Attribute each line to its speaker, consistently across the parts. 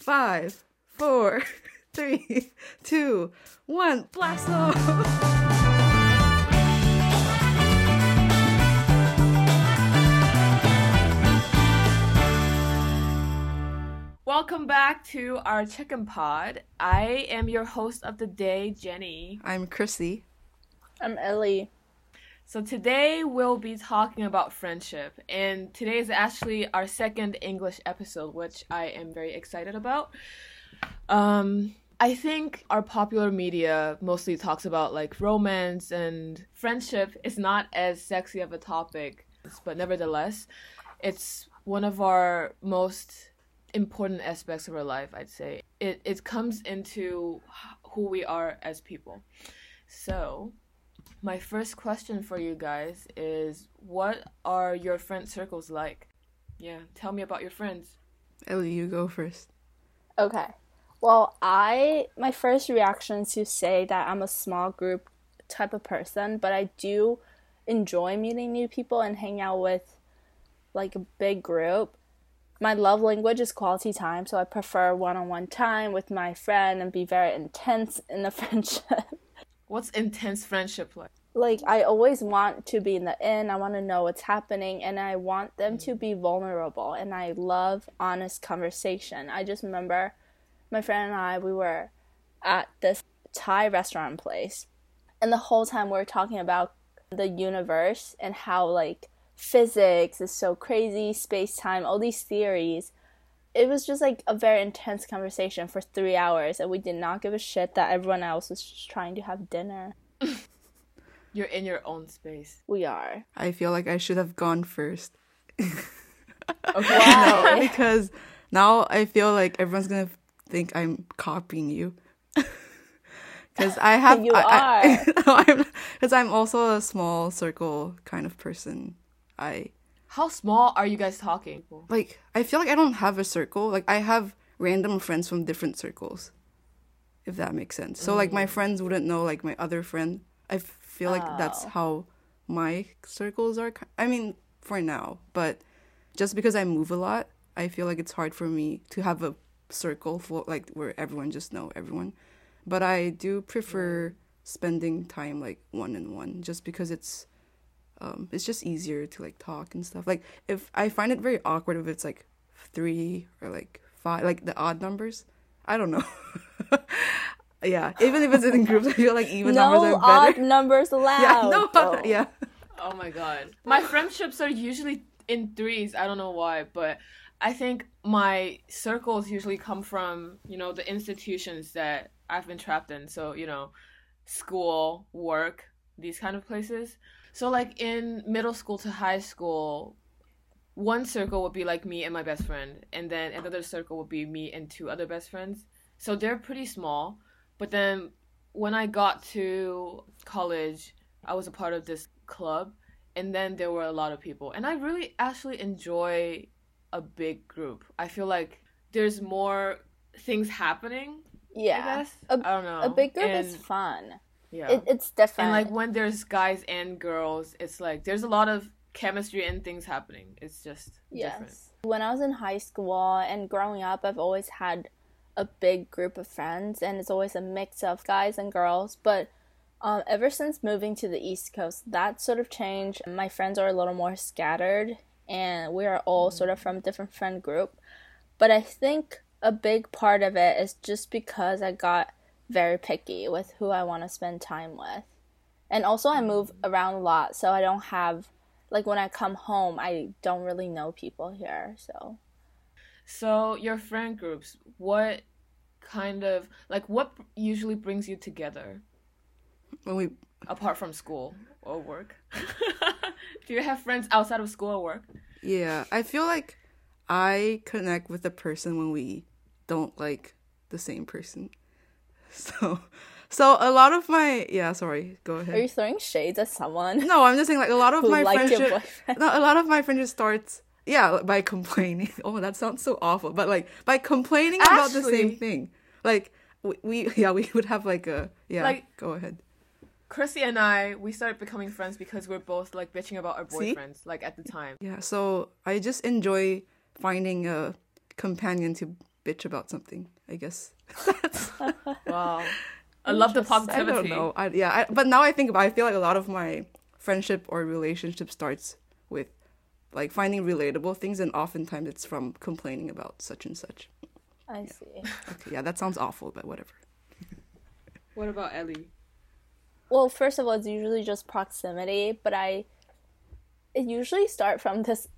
Speaker 1: five, four, three, two, one, blast off!
Speaker 2: Welcome back to our chicken pod. I am your host of the day, Jenny.
Speaker 1: I'm Chrissy.
Speaker 3: I'm Ellie.
Speaker 2: So today we'll be talking about friendship, and today is actually our second English episode, which I am very excited about. Um, I think our popular media mostly talks about like romance and friendship is not as sexy of a topic, but nevertheless, it's one of our most important aspects of our life, I'd say. It it comes into who we are as people. So, my first question for you guys is what are your friend circles like? Yeah, tell me about your friends.
Speaker 1: Ellie, you go first.
Speaker 3: Okay. Well, I my first reaction is to say that I'm a small group type of person, but I do enjoy meeting new people and hang out with like a big group. My love language is quality time, so I prefer one-on-one time with my friend and be very intense in the friendship.
Speaker 2: What's intense friendship like?
Speaker 3: like I always want to be in the in. I want to know what's happening and I want them mm. to be vulnerable and I love honest conversation. I just remember my friend and I we were at this Thai restaurant place and the whole time we were talking about the universe and how like physics is so crazy, space time, all these theories. It was just like a very intense conversation for three hours, and we did not give a shit that everyone else was just trying to have dinner.
Speaker 2: You're in your own space.
Speaker 3: We are.
Speaker 1: I feel like I should have gone first.
Speaker 2: Okay.
Speaker 3: Why?
Speaker 1: because now I feel like everyone's gonna think I'm copying you. Because I have,
Speaker 3: You
Speaker 1: I, I, because I'm also a small circle kind of person. I
Speaker 2: How small are you guys talking?
Speaker 1: like. I feel like I don't have a circle. Like I have random friends from different circles, if that makes sense. So like my mm. friends wouldn't know like my other friend. I feel like that's
Speaker 3: Oh.
Speaker 1: how my circles are. I mean, for now, but just because I move a lot, I feel like it's hard for me to have a circle for like where everyone just know everyone. But I do prefer spending time like one on one, just because it's um it's just easier to like talk and stuff. Like if I find it very awkward if it's like three or like five, like the odd numbers. I don't know. yeah, even if it's in groups, I feel like even numbers are better.
Speaker 3: odd numbers allowed.
Speaker 1: yeah, no,
Speaker 3: Oh.
Speaker 1: yeah.
Speaker 2: Oh my god. My friendships are usually in threes. I don't know why, but I think my circles usually come from, you know, the institutions that I've been trapped in. So, you know, school, work, these kind of places. So, like in middle school to high school, one circle would be like me and my best friend, and then another circle would be me and two other best friends. So they're pretty small. But then when I got to college, I was a part of this club, and then there were a lot of people. And I really actually enjoy a big group. I feel like there's more things happening. I
Speaker 3: Yeah.
Speaker 2: guess
Speaker 3: A-
Speaker 2: I don't know.
Speaker 3: A big group is fun.
Speaker 2: Yeah.
Speaker 3: It, it's different.
Speaker 2: and like when there's guys and girls, it's like there's a lot of chemistry and things happening. It's just different.
Speaker 3: yes. When I was in high school and growing up, I've always had a big group of friends, and it's always a mix of guys and girls. But um, ever since moving to the East Coast, that sort of changed. My friends are a little more scattered, and we are all sort of from a different friend group. But I think a big part of it is just because I got very picky with who I want to spend time with. And also, I move around a lot, so I don't have, like, when I come home, I don't really know people here. So,
Speaker 2: So your friend groups, what kind of like what usually brings you together
Speaker 1: When we
Speaker 2: apart from school or work? Do you have friends outside of school or work?
Speaker 1: Yeah, I feel like I connect with a person when we don't like the same person. So, so a lot of my yeah, sorry, go ahead.
Speaker 3: are you throwing shades at someone
Speaker 1: No, I'm just saying like a lot of my friendship. No, a lot of my friendship starts yeah by complaining. Oh, that sounds so awful, but like by complaining about the same thing. Like we, we yeah we would have like a yeah.
Speaker 2: Like-
Speaker 1: go ahead.
Speaker 2: Chrissy and I, we started becoming friends because we're both like bitching about our
Speaker 1: See?
Speaker 2: boyfriends, like at the time.
Speaker 1: Yeah, so I just enjoy finding a companion to bitch about something. I guess.
Speaker 2: Wow. I love the positivity.
Speaker 1: I don't know. I, yeah, I, but now I think about. It, I feel like a lot of my friendship or relationship starts with like finding relatable things, and oftentimes it's from complaining about such and such.
Speaker 3: I see.
Speaker 1: Okay, yeah, that sounds awful, but whatever.
Speaker 2: What about Ellie?
Speaker 3: Well, first of all, it's usually just proximity, but I it usually start from this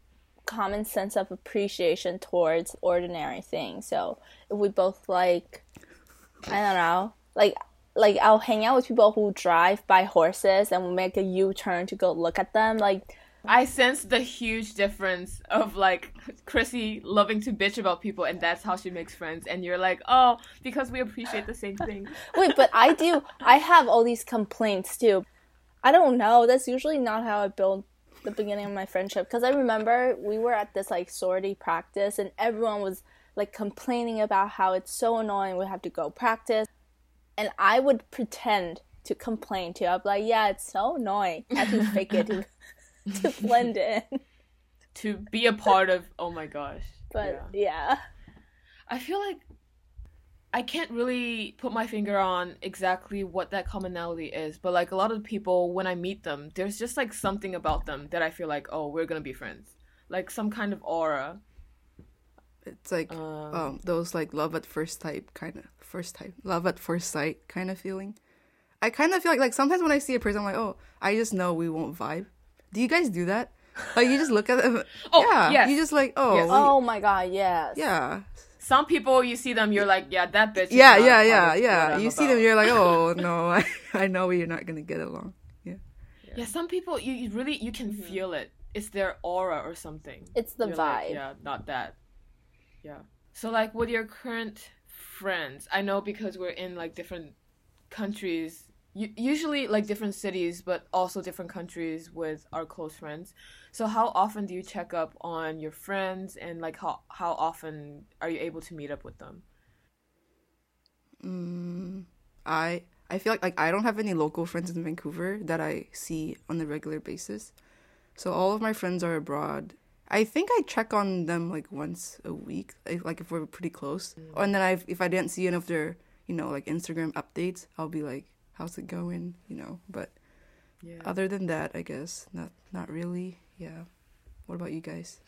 Speaker 3: common sense of appreciation towards ordinary things. So if we both like, I don't know, like like I'll hang out with people who drive by horses and will make a U turn to go look at them. Like
Speaker 2: I sense the huge difference of like Chrissy loving to bitch about people, and that's how she makes friends. And you're like, oh, because we appreciate the same thing.
Speaker 3: wait, but I do. I have all these complaints too. I don't know. That's usually not how I build the beginning of my friendship. Because I remember we were at this like sorority practice, and everyone was like complaining about how it's so annoying. We have to go practice, and I would pretend to complain too. I'd be like, "Yeah, it's so annoying." I have to fake it to, to blend in.
Speaker 2: to be a part of. Oh my gosh.
Speaker 3: But
Speaker 2: Yeah.
Speaker 3: yeah.
Speaker 2: I feel like I can't really put my finger on exactly what that commonality is, but like a lot of people, when I meet them, there's just like something about them that I feel like, oh, we're gonna be friends. Like some kind of aura.
Speaker 1: It's like
Speaker 2: Um,
Speaker 1: um those like love at first type kind of first type love at first sight kind of feeling. I kind of feel like like sometimes when I see a person, I'm like, oh, I just know we won't vibe. Do you guys do that? Like you just look at them.
Speaker 2: Oh,
Speaker 1: yeah,
Speaker 2: yes.
Speaker 1: you just like, oh,
Speaker 2: Yes.
Speaker 1: we-
Speaker 3: Oh my god, yes.
Speaker 1: yeah,
Speaker 2: Some people, you see them, you're like, yeah, that bitch.
Speaker 1: yeah, yeah, yeah, yeah.
Speaker 2: what I'm
Speaker 1: You see
Speaker 2: about.
Speaker 1: them, you're like, oh no, I, I know you're not gonna get along. Yeah,
Speaker 2: Yeah, some people, you, you really, you can mm-hmm. feel it. It's their aura or something.
Speaker 3: It's the
Speaker 2: You're like,
Speaker 3: vibe.
Speaker 2: yeah, not that. Yeah. So like with your current friends, I know because we're in like different countries, u- usually like different cities, but also different countries with our close friends. So how often do you check up on your friends and like how how often are you able to meet up with them?
Speaker 1: Mm, I I feel like like I don't have any local friends in Vancouver that I see on a regular basis. So all of my friends are abroad. I think I check on them like once a week, like, if we're pretty close. Mm. And then I if I didn't see any of their you know like Instagram updates, I'll be like, "How's it going?" You know. But
Speaker 2: Yeah.
Speaker 1: other than that, I guess not not really. Yeah. What about you guys?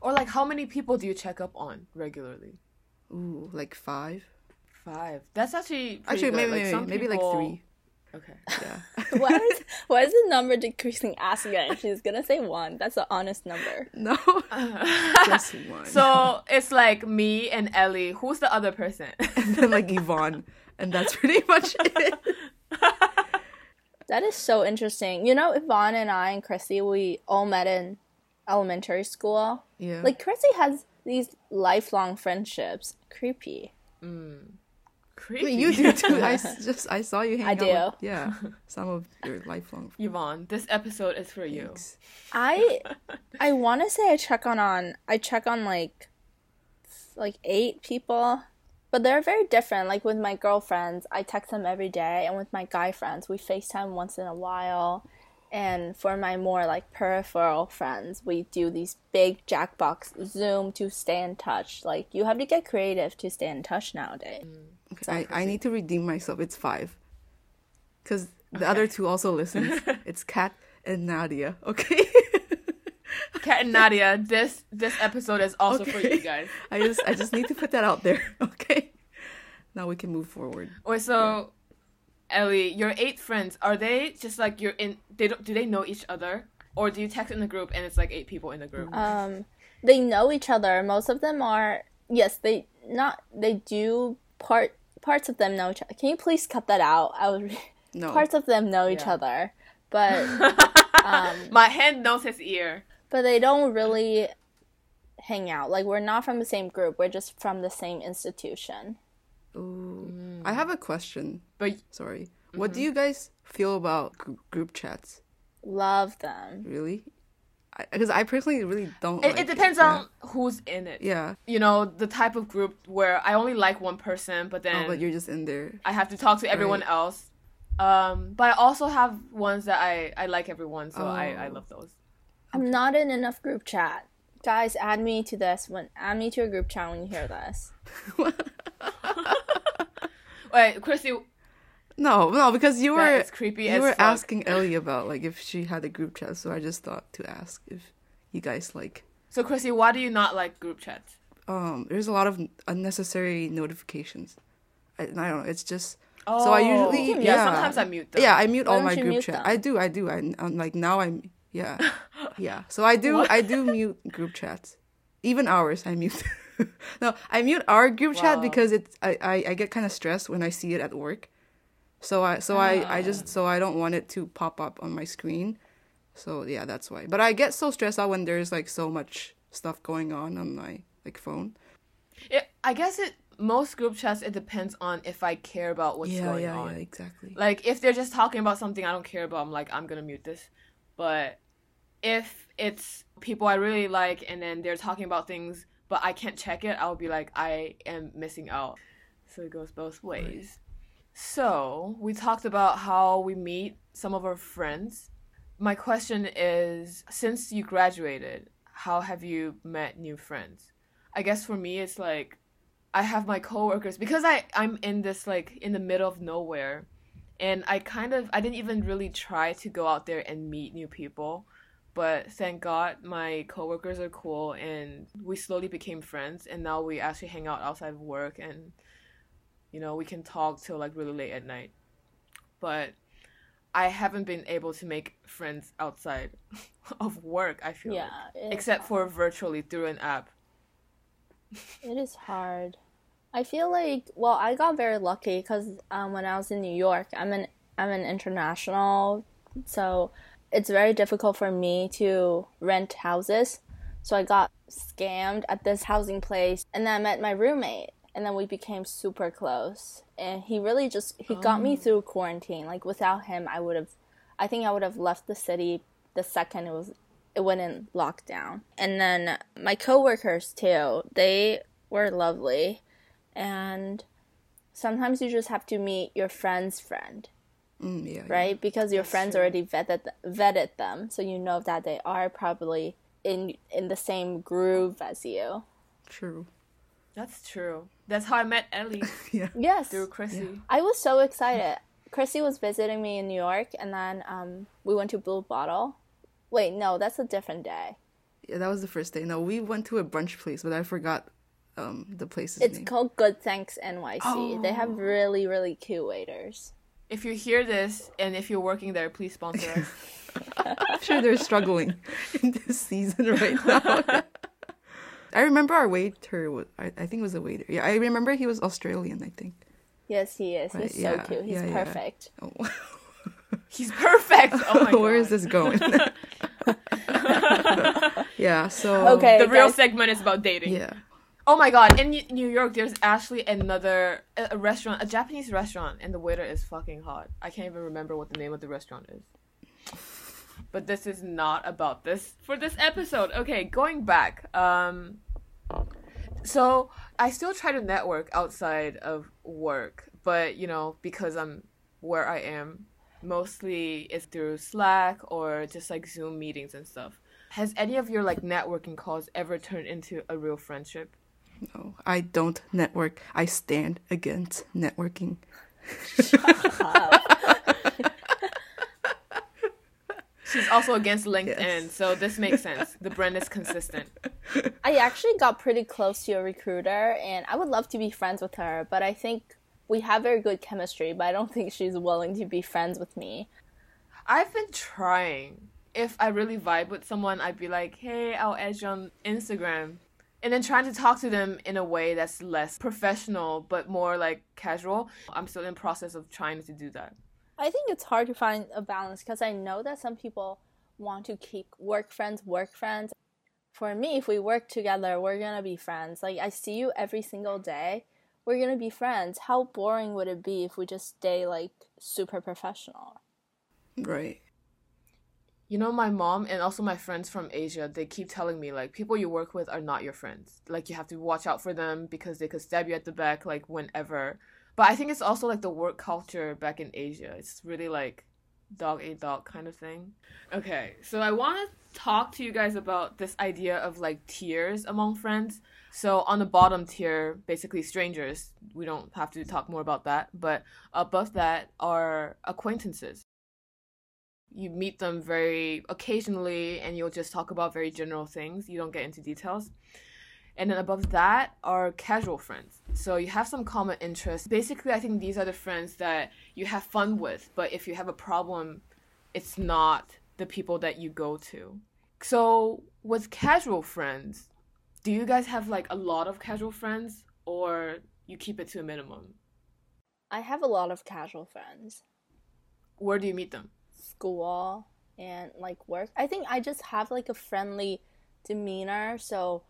Speaker 2: Or like how many people do you check up on regularly?
Speaker 1: Ooh, like five.
Speaker 2: Five. That's actually pretty
Speaker 1: Actually,
Speaker 2: good.
Speaker 1: maybe
Speaker 2: like,
Speaker 1: maybe, maybe
Speaker 2: people-
Speaker 1: like three.
Speaker 2: Okay.
Speaker 1: Yeah.
Speaker 3: why is why is the number decreasing as again? She's gonna say one. That's an honest number.
Speaker 1: no, just one.
Speaker 2: So it's like me and Ellie. Who's the other person?
Speaker 1: and then like Yvonne, and that's pretty much it.
Speaker 3: That is so interesting. You know, Yvonne and I and Chrissy, we all met in elementary school.
Speaker 1: Yeah.
Speaker 3: Like Chrissy has these lifelong friendships. Creepy. Mm.
Speaker 2: Creepy.
Speaker 1: I mean, you do too. I just I saw you hang
Speaker 3: I
Speaker 1: out.
Speaker 3: do.
Speaker 1: With, yeah, some of your lifelong
Speaker 2: Yvonne, this episode is for you.
Speaker 1: friends.
Speaker 3: I I want to say I check on on I check on like like eight people, but they're very different. Like with my girlfriends, I text them every day, and with my guy friends, we FaceTime once in a while. And for my more like peripheral friends, we do these big Jackbox Zoom to stay in touch. Like you have to get creative to stay in touch nowadays. Mm.
Speaker 1: Okay, I, I need to redeem myself. It's five, because the other two also listen. it's Kat and Nadia. Okay.
Speaker 2: Kat and Nadia, this this episode is also for you guys.
Speaker 1: I just I just need to put that out there. Okay. Now we can move forward.
Speaker 2: Or so Ellie, your eight friends are they just like you're in? They don't. Do they know each other, or do you text in the group and it's like eight people in the group?
Speaker 3: Um, they know each other. Most of them are yes, they not they do part parts of them know each other. Can you please cut that out? I was
Speaker 1: No.
Speaker 3: parts of them know each
Speaker 2: Yeah.
Speaker 3: other, but um,
Speaker 2: My hand knows his ear.
Speaker 3: But they don't really hang out. Like we're not from the same group. We're just from the same institution.
Speaker 1: Ooh. I have a question.
Speaker 2: But
Speaker 1: Sorry. What do you guys feel about gr- group chats?
Speaker 3: Love them.
Speaker 1: Really? Because I, personally really don't.
Speaker 2: it,
Speaker 1: like
Speaker 2: it depends
Speaker 1: Yeah.
Speaker 2: on who's in it.
Speaker 1: Yeah.
Speaker 2: You know, the type of group where I only like one person, but then
Speaker 1: Oh, but you're just in there.
Speaker 2: I have to talk to everyone
Speaker 1: Right.
Speaker 2: else. Um, but I also have ones that I, I like everyone, so I, I
Speaker 1: Oh.
Speaker 2: love those.
Speaker 3: I'm not in enough group chat. Guys, add me to this when add me to a group chat when you hear this.
Speaker 2: Wait, Chrissy,
Speaker 1: No, no, because you were
Speaker 2: is creepy
Speaker 1: you
Speaker 2: as
Speaker 1: were
Speaker 2: fuck.
Speaker 1: asking Ellie about like if she had a group chat, so I just thought to ask if you guys like.
Speaker 2: So Chrissy, why do you not like group chats?
Speaker 1: Um, there's a lot of unnecessary notifications. I, I don't know. It's just
Speaker 2: Oh,
Speaker 1: so I usually
Speaker 3: You can
Speaker 2: yeah.
Speaker 1: yeah.
Speaker 2: Sometimes I mute them.
Speaker 1: Yeah, I mute
Speaker 3: Why
Speaker 1: all my group chat.
Speaker 3: them?
Speaker 1: I do, I do. I, I'm like now I'm yeah, yeah. So I do? I do mute group chats, even ours. I mute. no, I mute our group chat because it's I, I, I get kind of stressed when I see it at work. So I so I I
Speaker 2: Ah.
Speaker 1: just so I don't want it to pop up on my screen. So yeah, that's why. But I get so stressed out when there's like so much stuff going on on my like phone.
Speaker 2: It, I guess it most group chats it depends on if I care about what's
Speaker 1: yeah,
Speaker 2: going
Speaker 1: yeah,
Speaker 2: on.
Speaker 1: yeah, exactly.
Speaker 2: Like if they're just talking about something I don't care about, I'm like I'm gonna mute this. But if it's people I really like and then they're talking about things but I can't check it, I'll be like I am missing out. So it goes both ways. So we talked about how we meet some of our friends. My question is since you graduated, how have you met new friends? I guess for me it's like I have my coworkers because I I'm in this like in the middle of nowhere and I kind of I didn't even really try to go out there and meet new people but thank God my coworkers are cool and we slowly became friends and now we actually hang out outside of work and you know we can talk till like really late at night but I haven't been able to make friends outside of work I feel
Speaker 3: Yeah,
Speaker 2: like. except for virtually through an app
Speaker 3: It is hard. I feel like well, I got very lucky because um, when I was in New York, I'm an I'm an international, so it's very difficult for me to rent houses. So I got scammed at this housing place, and then I met my roommate, and then we became super close. And he really just he got me oh. through quarantine. Like without him, I would have, I think I would have left the city the second it was it went in lockdown. And then my coworkers too, they were lovely. And sometimes you just have to meet your friend's friend,
Speaker 1: Mm, yeah, yeah.
Speaker 3: right? Because your
Speaker 2: That's
Speaker 3: friends
Speaker 2: true.
Speaker 3: already vetted vetted them, so you know that they are probably in in the same groove as you.
Speaker 1: True.
Speaker 2: that's true that's how I met Ellie
Speaker 1: Yeah.
Speaker 3: Yes.
Speaker 2: through Chrissy
Speaker 3: I was so excited. Chrissy was visiting me in New York, and then um, we went to Blue Bottle. Wait, no, that's a different day.
Speaker 1: Yeah, that was the first day. No, we went to a brunch place, but I forgot um the place's
Speaker 3: It's
Speaker 1: name.
Speaker 3: called Good Thanks NYC. They have
Speaker 2: Oh.
Speaker 3: really, really cute waiters.
Speaker 2: If you hear this and if you're working there, please sponsor us.
Speaker 1: I'm sure they're struggling in this season right now. I remember our waiter was I, I think it was a waiter. Yeah, I remember he was Australian, I think.
Speaker 3: Yes, he is.
Speaker 1: Right,
Speaker 3: He's so
Speaker 1: yeah,
Speaker 3: cute. He's
Speaker 1: yeah, yeah.
Speaker 3: perfect.
Speaker 1: Oh.
Speaker 2: He's perfect. Oh my God.
Speaker 1: Where is this going? yeah, so
Speaker 3: Okay.
Speaker 2: The real
Speaker 3: guys.
Speaker 2: segment is about dating.
Speaker 1: Yeah.
Speaker 2: Oh my god, in New- York, there's actually another a restaurant, a Japanese restaurant, and the waiter is fucking hot. I can't even remember what the name of the restaurant is. But this is not about this for this episode. Okay, going back. Um so I still try to network outside of work, but you know, because I'm where I am, mostly it's through Slack or just like Zoom meetings and stuff. Has any of your like networking calls ever turned into a real friendship?
Speaker 1: No, I don't network. I stand against networking.
Speaker 2: She's also against LinkedIn,
Speaker 1: Yes.
Speaker 2: so this makes sense. The brand is consistent.
Speaker 3: I actually got pretty close to a recruiter, and I would love to be friends with her, but I think we have very good chemistry, but I don't think she's willing to be friends with me.
Speaker 2: I've been trying. If I really vibe with someone, I'd be like, "Hey, I'll add you on Instagram," and then trying to talk to them in a way that's less professional but more like casual. I'm still in process of trying to do that.
Speaker 3: I think it's hard to find a balance because I know that some people want to keep work friends, work friends. For me, if we work together, we're gonna be friends. Like, I see you every single day. We're gonna be friends. How boring would it be if we just stay like super professional?
Speaker 1: Right.
Speaker 2: You know, my mom and also my friends from Asia, they keep telling me like people you work with are not your friends. Like you have to watch out for them because they could stab you at the back like whenever. But I think it's also like the work culture back in Asia. It's really like dog ate dog kind of thing. Okay, so I want to talk to you guys about this idea of like tiers among friends. So on the bottom tier, basically strangers. We don't have to talk more about that. But above that are acquaintances. You meet them very occasionally and you'll just talk about very general things. You don't get into details. And then above that are casual friends. So you have some common interests. Basically, I think these are the friends that you have fun with, but if you have a problem, it's not the people that you go to. So with casual friends, do you guys have like a lot of casual friends or you keep it to a minimum?
Speaker 3: I have a lot of casual friends.
Speaker 2: Where do you meet them?
Speaker 3: School and like work. I think I just have like a friendly demeanor, so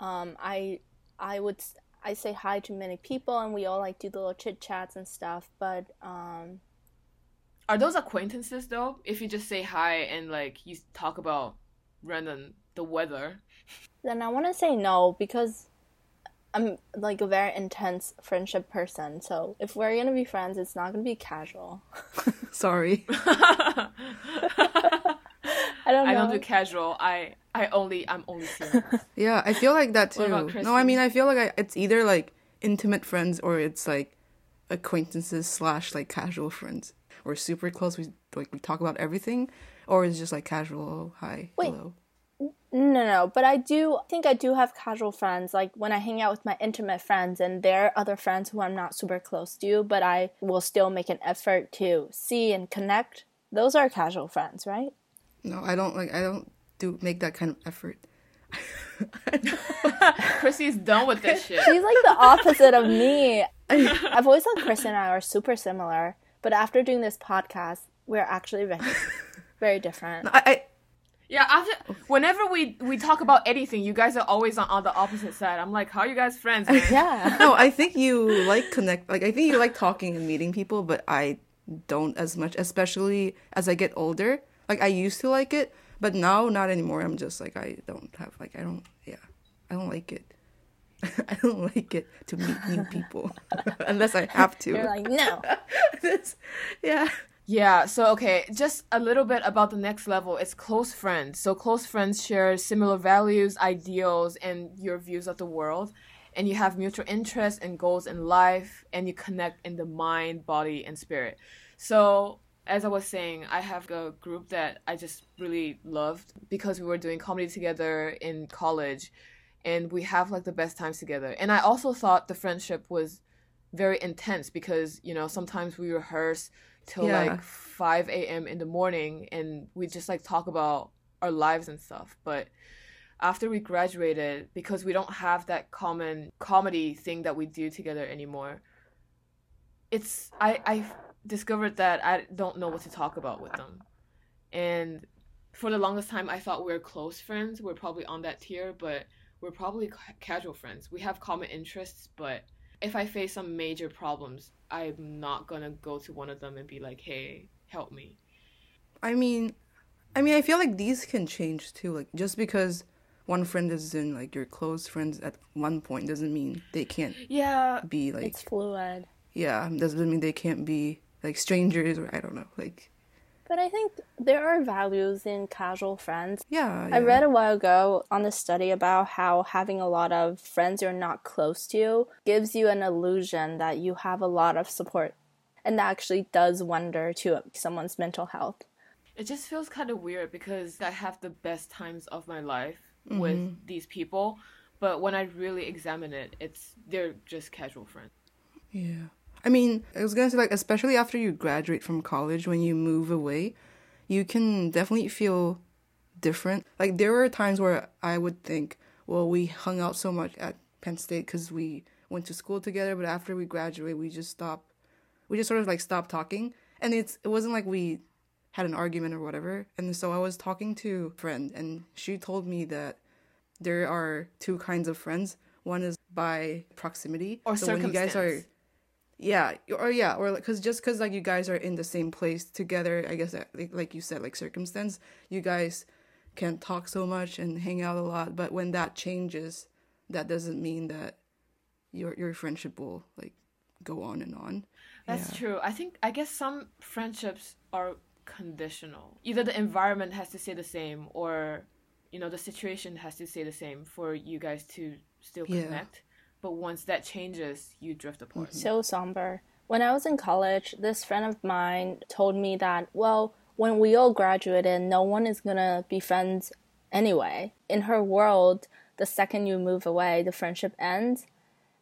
Speaker 3: um, I I would I say hi to many people and we all like do the little chit chats and stuff. But um,
Speaker 2: are those acquaintances though? If you just say hi and like you talk about random the weather,
Speaker 3: then I want to say no because I'm like a very intense friendship person. So if we're gonna be friends, it's not gonna be casual.
Speaker 1: Sorry.
Speaker 3: I don't know.
Speaker 2: I don't do casual. I I only I'm only serious.
Speaker 1: Yeah, I feel like that too.
Speaker 2: What about
Speaker 1: No, I mean I feel like I, it's either like intimate friends or it's like acquaintances slash like casual friends or super close. We like we talk about everything, or it's just like casual. Oh, hi,
Speaker 3: Wait.
Speaker 1: hello.
Speaker 3: No, no, but I do I think I do have casual friends. Like when I hang out with my intimate friends, and there are other friends who I'm not super close to, but I will still make an effort to see and connect. Those are casual friends, right?
Speaker 1: No, I don't like. I don't do make that kind of effort.
Speaker 2: Chrissy's done with this shit.
Speaker 3: She's like the opposite of me. I've always thought Chris and I are super similar, but after doing this podcast, we're actually very, very different.
Speaker 1: I, I
Speaker 2: Yeah, after whenever we we talk about anything, you guys are always on, on the opposite side. I'm like, how are you guys friends?
Speaker 3: Yeah.
Speaker 1: no, I think you like connect. Like I think you like talking and meeting people, but I don't as much. Especially as I get older. Like I used to like it, but now not anymore. I'm just like I don't have like I don't. Yeah, I don't like it. I don't like it to meet new people unless I have to.
Speaker 3: You're like, no.
Speaker 1: This- yeah.
Speaker 2: Yeah, so okay, just a little bit about the next level. It's close friends. So close friends share similar values, ideals, and your views of the world. And you have mutual interests and goals in life, and you connect in the mind, body, and spirit. So, as I was saying, I have a group that I just really loved because we were doing comedy together in college, and we have like the best times together. And I also thought the friendship was very intense because, you know, sometimes we rehearse till
Speaker 1: Yeah.
Speaker 2: like 5 a.m. in the morning and we just like talk about our lives and stuff. But after we graduated, because we don't have that common comedy thing that we do together anymore, it's I I discovered that I don't know what to talk about with them, and for the longest time I thought we are close friends. We're probably on that tier, but we're probably ca- casual friends. We have common interests, but if I face some major problems, I'm not gonna go to one of them and be like, "Hey, help me."
Speaker 1: I mean, I mean, I feel like these can change too. Like just because one friend is in like your close friends at one point doesn't mean they can't
Speaker 2: Yeah,
Speaker 1: be like
Speaker 3: It's fluid.
Speaker 1: yeah doesn't mean they can't be like strangers or I don't know like
Speaker 3: But I think there are values in casual friends.
Speaker 1: yeah,
Speaker 3: I read a while ago on the study about how having a lot of friends you're not close to gives you an illusion that you have a lot of support. And that actually does wonder to someone's mental health.
Speaker 2: it just feels kind of weird because I have the best times of my life mm-hmm. with these people, but when I really examine it, it's they're just casual friends.
Speaker 1: Yeah. I mean, I was gonna say like especially after you graduate from college, when you move away, you can definitely feel different. Like there were times where I would think, well, we hung out so much at Penn State because we went to school together, but after we graduate, we just stopped. We just sort of like stopped talking, and it's it wasn't like we had an argument or whatever. And so I was talking to a friend, and she told me that there are two kinds of friends. One is by proximity,
Speaker 2: Or
Speaker 1: so when you guys are. Yeah or yeah or because just because like you guys are in the same place together i guess like, like you said like circumstance you guys can talk so much and hang out a lot but when that changes that doesn't mean that your your friendship will like go on and on
Speaker 2: That's
Speaker 1: Yeah.
Speaker 2: true. I think I guess some friendships are conditional. Either the environment has to stay the same or you know the situation has to stay the same for you guys to still connect. But once that changes, you drift apart.
Speaker 3: So somber. When I was in college, this friend of mine told me that, well, when we all graduated, no one is gonna be friends anyway. In her world, the second you move away, the friendship ends.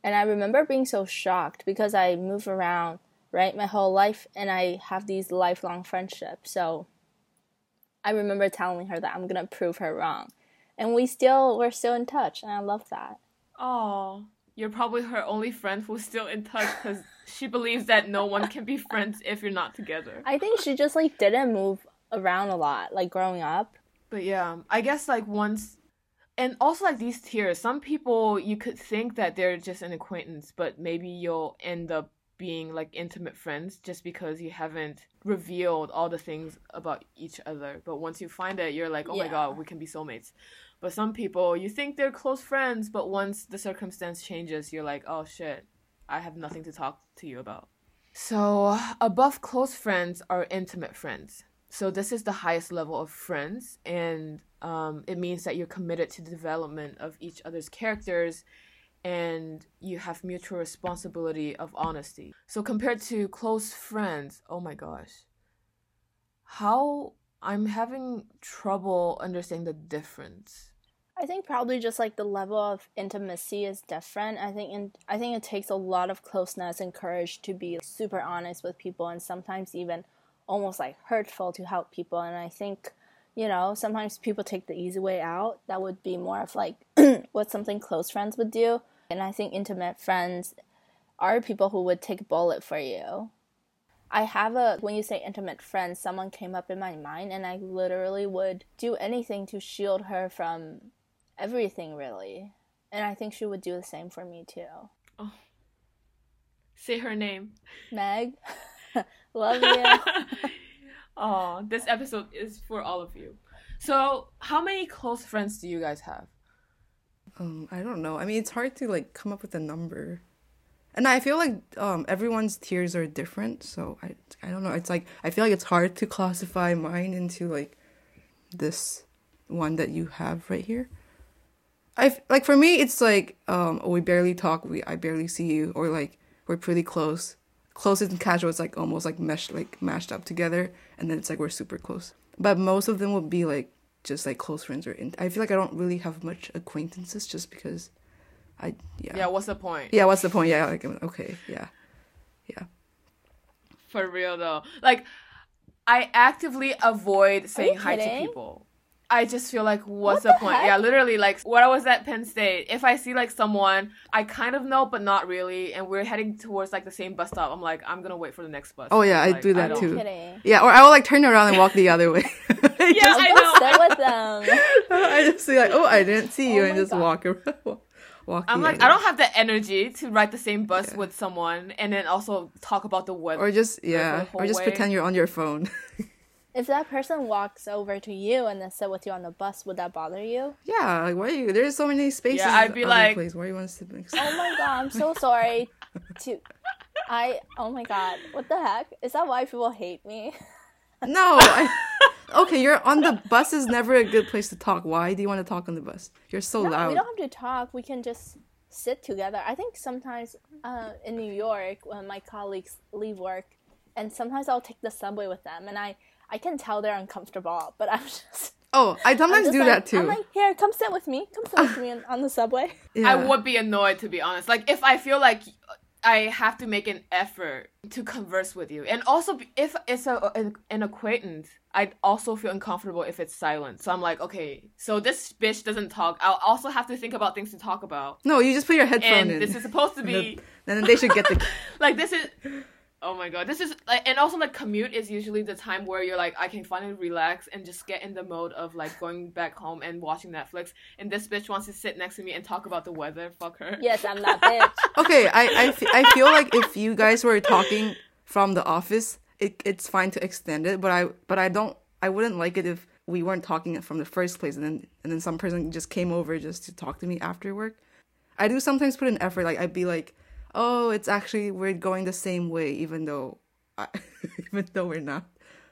Speaker 3: And I remember being so shocked because I move around, right, my whole life, and I have these lifelong friendships. So I remember telling her that I'm gonna prove her wrong. And we still, we're still in touch, and I love that.
Speaker 2: Oh, you're probably her only friend who's still in touch because she believes that no one can be friends if you're not together.
Speaker 3: I think she just like didn't move around a lot, like growing up.
Speaker 2: But yeah, I guess like once, and also like these tiers, some people you could think that they're just an acquaintance, but maybe you'll end up being like intimate friends just because you haven't revealed all the things about each other. But once you find it, you're like, oh my god, we can be soulmates. But some people, you think they're close friends, but once the circumstance changes, you're like, oh shit, I have nothing to talk to you about. So, above close friends are intimate friends. So, this is the highest level of friends, and um, it means that you're committed to the development of each other's characters and you have mutual responsibility of honesty. So, compared to close friends, oh my gosh, how I'm having trouble understanding the difference.
Speaker 3: I think probably just like the level of intimacy is different. I think in, I think it takes a lot of closeness and courage to be super honest with people and sometimes even almost like hurtful to help people and I think you know, sometimes people take the easy way out. That would be more of like what something close friends would do. And I think intimate friends are people who would take a bullet for you. I have a, when you say intimate friends, someone came up in my mind and I literally would do anything to shield her from everything, really. And I think she would do the same for me too. Oh.
Speaker 2: Say her name.
Speaker 3: Meg, love you.
Speaker 2: oh, this episode is for all of you. So, how many close friends do you guys have?
Speaker 1: Um, I don't know. I mean, it's hard to like come up with a number, and I feel like um everyone's tears are different. So I I don't know. It's like I feel like it's hard to classify mine into like this one that you have right here. I like for me, it's like um we barely talk. We I barely see you, or like we're pretty close. Close and casual. It's like almost like meshed like mashed up together, and then it's like we're super close. But most of them would be like just like close friends or in- I feel like I don't really have much acquaintances just because I yeah.
Speaker 2: Yeah, what's the point?
Speaker 1: Yeah, what's the point? Yeah, like okay, yeah. Yeah.
Speaker 2: For real though. Like I actively avoid saying
Speaker 3: you
Speaker 2: hi to people. I just feel like what's
Speaker 3: What
Speaker 2: the,
Speaker 3: the
Speaker 2: point?
Speaker 3: heck?
Speaker 2: Yeah, literally like when I was at Penn State, if I see like someone I kind of know but not really and we're heading towards like the same bus stop, I'm like I'm going to wait for the next bus.
Speaker 1: Oh, yeah, I do that
Speaker 2: don't-
Speaker 1: too.
Speaker 3: Kidding.
Speaker 1: Yeah, or I will like turn around and walk the other way.
Speaker 2: Yeah,
Speaker 1: Just-
Speaker 2: I
Speaker 3: Go
Speaker 2: know.
Speaker 3: stay with them.
Speaker 1: I just see like, oh, I didn't see you,
Speaker 3: Oh
Speaker 1: and just
Speaker 3: God.
Speaker 1: walk around. Walk
Speaker 2: I'm like
Speaker 1: other
Speaker 2: I don't have the energy to ride the same bus
Speaker 1: Yeah.
Speaker 2: with someone and then also talk about the weather.
Speaker 1: Or just yeah, or just
Speaker 2: way.
Speaker 1: pretend you're on your phone.
Speaker 3: If that person walks over to you and then sit with you on the bus, would that bother you?
Speaker 1: yeah, like why are you? There's so many spaces.
Speaker 2: Yeah, I'd be like-
Speaker 1: place. why you want to mix?
Speaker 3: Oh my god, I'm so sorry. To I oh my god, what the heck? Is that why people hate me?
Speaker 1: No. I, okay, you're on the bus is never a good place to talk. Why do you want to talk on the bus? You're so
Speaker 3: No,
Speaker 1: loud.
Speaker 3: we don't have to talk. We can just sit together. I think sometimes uh, in New York when my colleagues leave work, and sometimes I'll take the subway with them, and I I can tell they're uncomfortable, but I'm just.
Speaker 1: Oh, I sometimes do
Speaker 3: like,
Speaker 1: that too.
Speaker 3: I'm like, here, come sit with me. Come sit with me on, on the subway.
Speaker 1: yeah.
Speaker 2: I would be annoyed to be honest. Like if I feel like I have to make an effort to converse with you, and also if it's a an, an acquaintance, I'd also feel uncomfortable if it's silent. So I'm like, okay, so this bitch doesn't talk. I'll also have to think about things to talk about,
Speaker 1: No, you just put your headphone
Speaker 2: and
Speaker 1: in.
Speaker 2: this is supposed to be
Speaker 1: and then they should get the.
Speaker 2: like this is. Oh my god, this is like, and also like commute is usually the time where you're like, I can finally relax and just get in the mode of like going back home and watching Netflix. And this bitch wants to sit next to me and talk about the weather. Fuck her.
Speaker 3: Yes, I'm that bitch.
Speaker 1: Okay, I I, I feel like if you guys were talking from the office, it, it's fine to extend it. But I but I don't. I wouldn't like it if we weren't talking from the first place, and then and then some person just came over just to talk to me after work. I do sometimes put an effort. Like I'd be like, oh, it's actually we're going the same way, even though, I, even though we're not.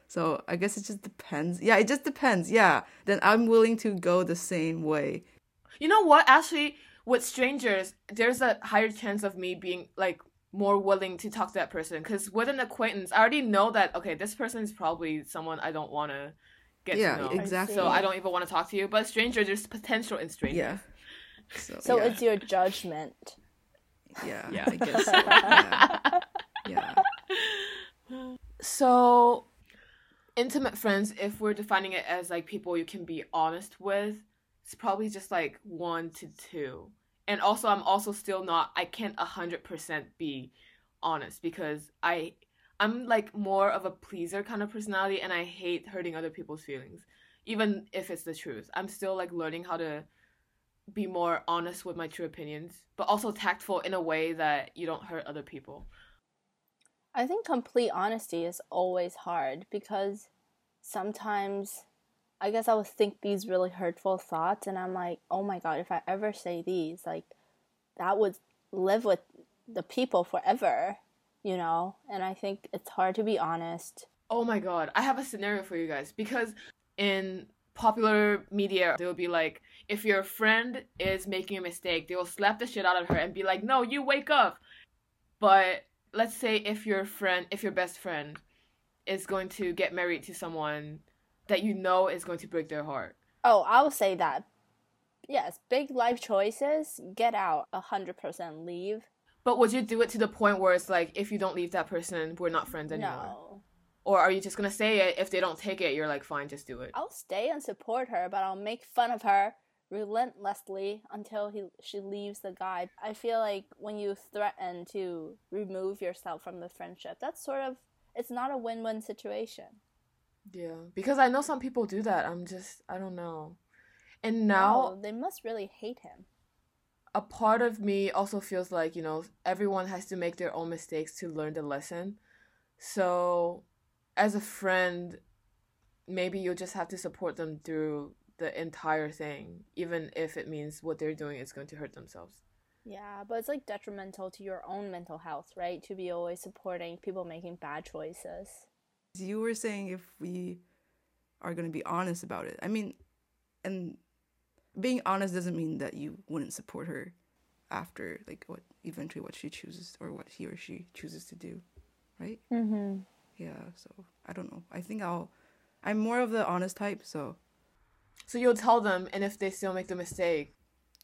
Speaker 1: So I guess it just depends. Yeah, it just depends. Yeah. Then I'm willing to go the same way.
Speaker 2: You know what? Actually, with strangers, there's a higher chance of me being like more willing to talk to that person because with an acquaintance, I already know that okay, this person is probably someone I don't want to get
Speaker 1: Yeah,
Speaker 2: to know.
Speaker 1: exactly.
Speaker 2: So I don't even want to talk to you. But stranger, there's potential in strangers.
Speaker 1: Yeah. So,
Speaker 3: So
Speaker 1: yeah.
Speaker 3: it's your judgment.
Speaker 1: Yeah,
Speaker 2: Yeah.
Speaker 1: I guess. So. Yeah. yeah.
Speaker 2: So, intimate friends, if we're defining it as like people you can be honest with, it's probably just like one to two. And also, I'm also still not. I can't hundred percent be honest because I, I'm like more of a pleaser kind of personality, and I hate hurting other people's feelings, even if it's the truth. I'm still like learning how to be more honest with my true opinions, but also tactful in a way that you don't hurt other people.
Speaker 3: I think complete honesty is always hard because sometimes I guess I would think these really hurtful thoughts and I'm like, oh my god, if I ever say these, like that would live with the people forever, you know? And I think it's hard to be honest.
Speaker 2: Oh my god, I have a scenario for you guys because in popular media, they will be like, if your friend is making a mistake, they will slap the shit out of her and be like, no, you wake up. But let's say if your friend, if your best friend is going to get married to someone that you know is going to break their heart.
Speaker 3: Oh, I will say that. Yes, big life choices, get out, 100% leave.
Speaker 2: But would you do it to the point where it's like, if you don't leave that person, we're not friends anymore?
Speaker 3: No.
Speaker 2: Or are you just gonna say it? If they don't take it, you're like, fine, just do it.
Speaker 3: I'll stay and support her, but I'll make fun of her relentlessly until he she leaves the guy. I feel like when you threaten to remove yourself from the friendship, that's sort of it's not a win-win situation.
Speaker 2: Yeah, because I know some people do that. I'm just, I don't know. And now,
Speaker 3: No, they must really hate him.
Speaker 2: a part of me also feels like, you know, everyone has to make their own mistakes to learn the lesson. So, as a friend, maybe you'll just have to support them through the entire thing, even if it means what they're doing is going to hurt themselves.
Speaker 3: Yeah, but it's like detrimental to your own mental health, right? To be always supporting people making bad choices.
Speaker 1: You were saying if we are going to be honest about it. I mean, and being honest doesn't mean that you wouldn't support her after, like, what eventually what she chooses or what he or she chooses to do, right?
Speaker 3: Mm-hmm.
Speaker 1: Yeah, so I don't know. I think I'll. I'm more of the honest type, so
Speaker 2: So you'll tell them, and if they still make the mistake,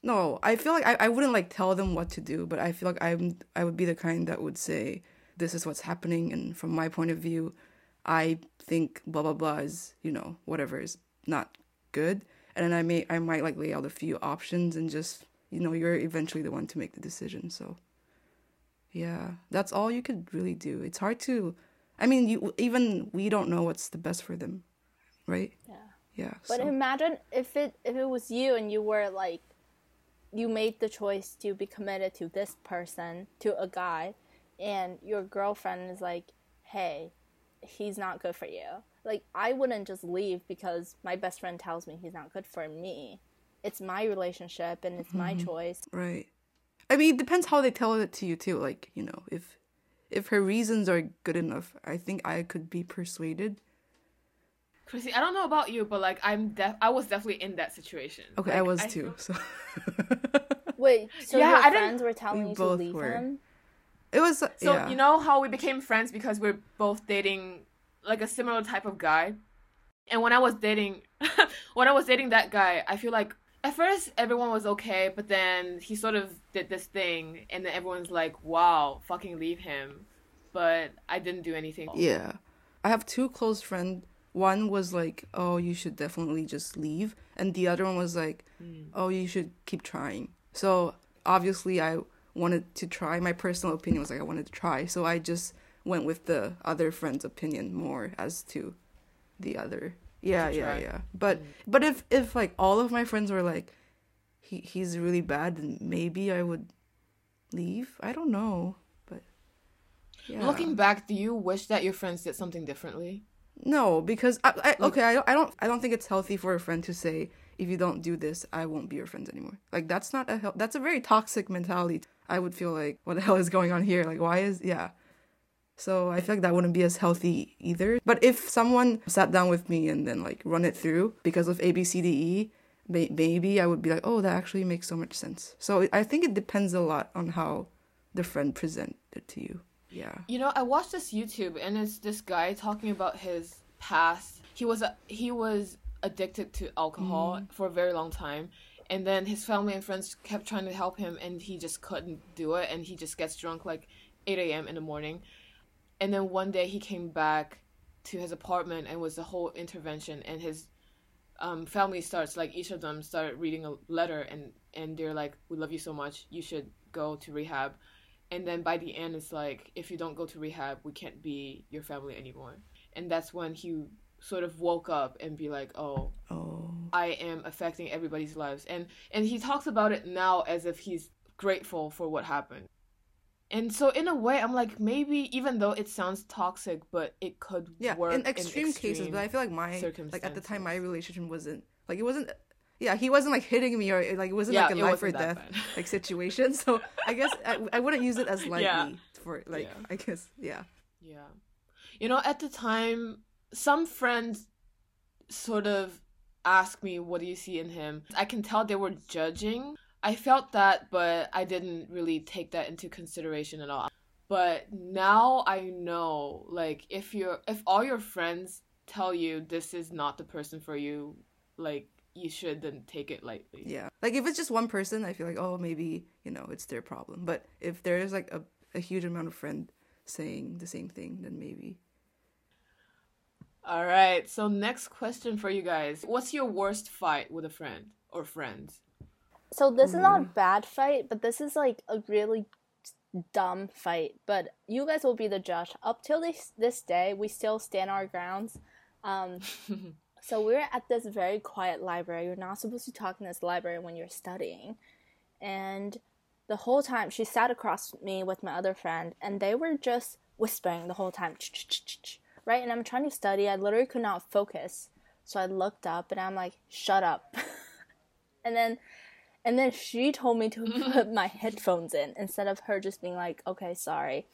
Speaker 1: no. I feel like I, I wouldn't like tell them what to do, but I feel like I'm I would be the kind that would say, "This is what's happening," and from my point of view, I think blah blah blah is you know whatever is not good, and then I may I might like lay out a few options and just you know you're eventually the one to make the decision. So yeah, that's all you could really do. It's hard to. I mean, you even we don't know what's the best for them, right?
Speaker 3: Yeah.
Speaker 1: Yeah.
Speaker 3: But
Speaker 1: so-
Speaker 3: imagine if it if it was you and you were like you made the choice to be committed to this person, to a guy, and your girlfriend is like, "Hey, he's not good for you." Like I wouldn't just leave because my best friend tells me he's not good for me. It's my relationship and it's my mm-hmm. choice.
Speaker 1: Right. I mean, it depends how they tell it to you too. Like, you know, if if her reasons are good enough, I think I could be persuaded.
Speaker 2: Chrissy, I don't know about you, but like I'm def- I was definitely in that situation.
Speaker 1: Okay, I was
Speaker 2: I
Speaker 1: too.
Speaker 2: feel-
Speaker 1: So
Speaker 3: Wait, so
Speaker 2: Yeah,
Speaker 3: your
Speaker 2: I didn't-
Speaker 3: friends were telling
Speaker 1: We
Speaker 3: you to leave
Speaker 1: were.
Speaker 3: him?
Speaker 1: it was
Speaker 2: So
Speaker 1: yeah.
Speaker 2: you know how we became friends because we're both dating like a similar type of guy. And when I was dating when I was dating that guy, I feel like at first everyone was okay, but then he sort of did this thing and then everyone's like, "Wow, fucking leave him." But I didn't do anything.
Speaker 1: Yeah. I have two close friends. One was like, "Oh, you should definitely just leave," and the other one was like, hmm. "Oh, you should keep trying." So obviously, I wanted to try. My personal opinion was like I wanted to try, so I just went with the other friend's opinion more as to the other. Yeah, yeah, yeah. But hmm. but if if like all of my friends were like, he he's really bad, then maybe I would leave. I don't know, but yeah.
Speaker 2: Looking back, do you wish that your friends did something differently?
Speaker 1: No, because I, I okay, I don't, I don't, I don't think it's healthy for a friend to say, if you don't do this, I won't be your friends anymore. Like that's not a hel- that's a very toxic mentality. I would feel like, what the hell is going on here? Like, why is yeah? So I feel like that wouldn't be as healthy either. But if someone sat down with me and then like run it through because of A, B, C, D, E, may- maybe I would be like, oh, that actually makes so much sense. So I think it depends a lot on how the friend presented to you. Yeah.
Speaker 2: You know, I watched this YouTube and it's this guy talking about his past. He was a, he was addicted to alcohol for a very long time. And then his family and friends kept trying to help him, and he just couldn't do it. And he just gets drunk like 8 a.m. in the morning. And then one day he came back to his apartment and was the whole intervention. And his um, family starts like each of them started reading a letter, and and they're like, "We love you so much. You should go to rehab." And then by the end, it's like, if you don't go to rehab, we can't be your family anymore. And that's when he sort of woke up and be like, "Oh,
Speaker 1: Oh.
Speaker 2: I am affecting everybody's lives. And and he talks about it now as if he's grateful for what happened. And so in a way I'm like maybe even though it sounds toxic, but it could
Speaker 1: Yeah,
Speaker 2: work
Speaker 1: in extreme, cases, but I feel like my like at the time my relationship wasn't like it wasn't yeah, he wasn't like hitting me or like it wasn't
Speaker 2: Yeah,
Speaker 1: like a life or death
Speaker 2: bad.
Speaker 1: like situation. So I guess I, I wouldn't use it as lightly
Speaker 2: Yeah.
Speaker 1: for like
Speaker 2: Yeah.
Speaker 1: I guess yeah.
Speaker 2: Yeah. You know, at the time, some friends sort of asked me, What do you see in him? I can tell they were judging. I felt that, but I didn't really take that into consideration at all. But now I know, like, if you're, if all your friends tell you this is not the person for you, like, you shouldn't take it lightly.
Speaker 1: Yeah. Like if it's just one person, I feel like oh maybe, you know, it's their problem. But if there is like a, a huge amount of friend saying the same thing, then maybe.
Speaker 2: All right. So next question for you guys: What's your worst fight with a friend or friends?
Speaker 3: So this is not a bad fight, but this is like a really dumb fight. But you guys will be the judge. Up till this this day, we still stand our grounds. Um, so we're at this very quiet library. You're not supposed to talk in this library when you're studying, and the whole time she sat across me with my other friend, and they were just whispering the whole time, right? And I'm trying to study. I literally could not focus, so I looked up and I'm like, "Shut up!" and then and then she told me to put my headphones in instead of her just being like, okay, sorry.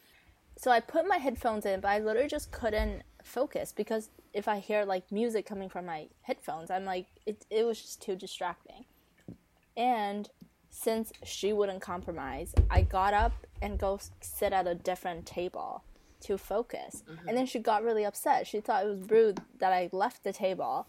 Speaker 3: So I put my headphones in, but I literally just couldn't focus because if I hear like music coming from my headphones, I'm like, it, it was just too distracting. And since she wouldn't compromise, I got up and go sit at a different table to focus. And mm-hmm. then she got really upset. She thought it was rude that I left the table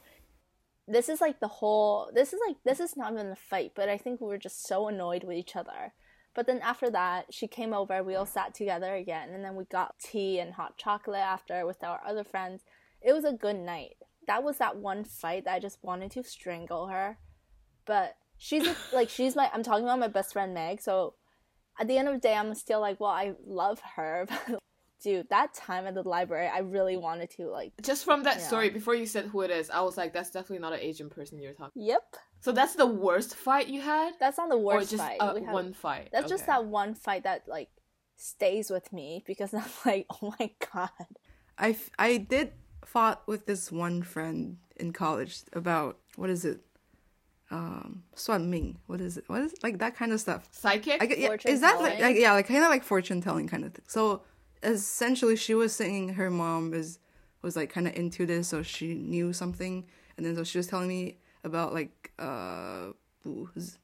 Speaker 3: this is like the whole this is like this is not even a fight but i think we were just so annoyed with each other but then after that she came over we all sat together again and then we got tea and hot chocolate after with our other friends. It was a good night. That was that one fight that i just wanted to strangle her. But she's a, like she's my i'm talking about my best friend meg. So at the end of the day i'm still like well i love her but dude that time at the library i really wanted to like
Speaker 2: Just from that
Speaker 3: Yeah.
Speaker 2: story, before you said who it is, I was like, that's definitely not an Asian person you're talking.
Speaker 3: yep
Speaker 2: So that's the worst fight you had,
Speaker 3: that's not the
Speaker 2: or
Speaker 3: worst
Speaker 2: just
Speaker 3: fight
Speaker 2: uh,
Speaker 3: We had-
Speaker 2: one fight.
Speaker 3: That's just that one fight that like stays with me because I'm like, oh my god.
Speaker 1: I, f- I did fought with this one friend in college about what is it? Um, Suan Ming. What is it? What is like that kind of stuff?
Speaker 2: psychic.
Speaker 1: I yeah,
Speaker 3: Fortune
Speaker 1: is that like, like yeah, like kind of like fortune telling kind of thing. So essentially, she was saying her mom is was like kind of into this, so she knew something, and then so she was telling me about like uh, what is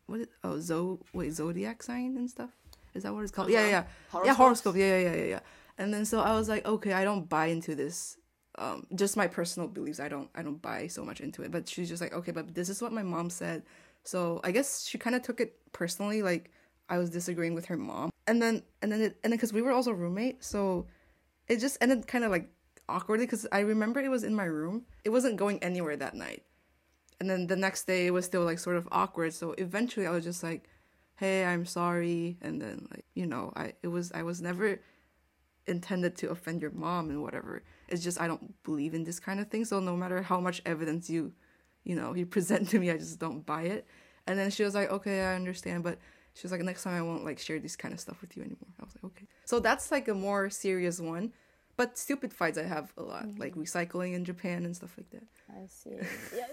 Speaker 1: oh zo wait zodiac sign and stuff. Is that what it's called? Yeah, yeah, yeah, yeah, horoscope. Yeah, yeah, yeah, yeah, yeah. And then so I was like, okay, I don't buy into this. Um, just my personal beliefs. I don't, I don't buy so much into it. But she's just like, okay, but this is what my mom said. So I guess she kind of took it personally, like I was disagreeing with her mom. And then, and then, it, and then, because we were also roommates, so it just ended kind of like awkwardly. Because I remember it was in my room. It wasn't going anywhere that night. And then the next day, it was still like sort of awkward. So eventually, I was just like, "Hey, I'm sorry." And then, like, you know, I it was I was never intended to offend your mom and whatever. It's just I don't believe in this kind of thing. So no matter how much evidence you, you know, you present to me, I just don't buy it. And then she was like, okay, I understand, but she was like, next time I won't like share this kind of stuff with you anymore. I was like, okay. So that's like a more serious one. But stupid fights I have a lot, mm-hmm. like recycling in Japan and stuff like that.
Speaker 3: I see.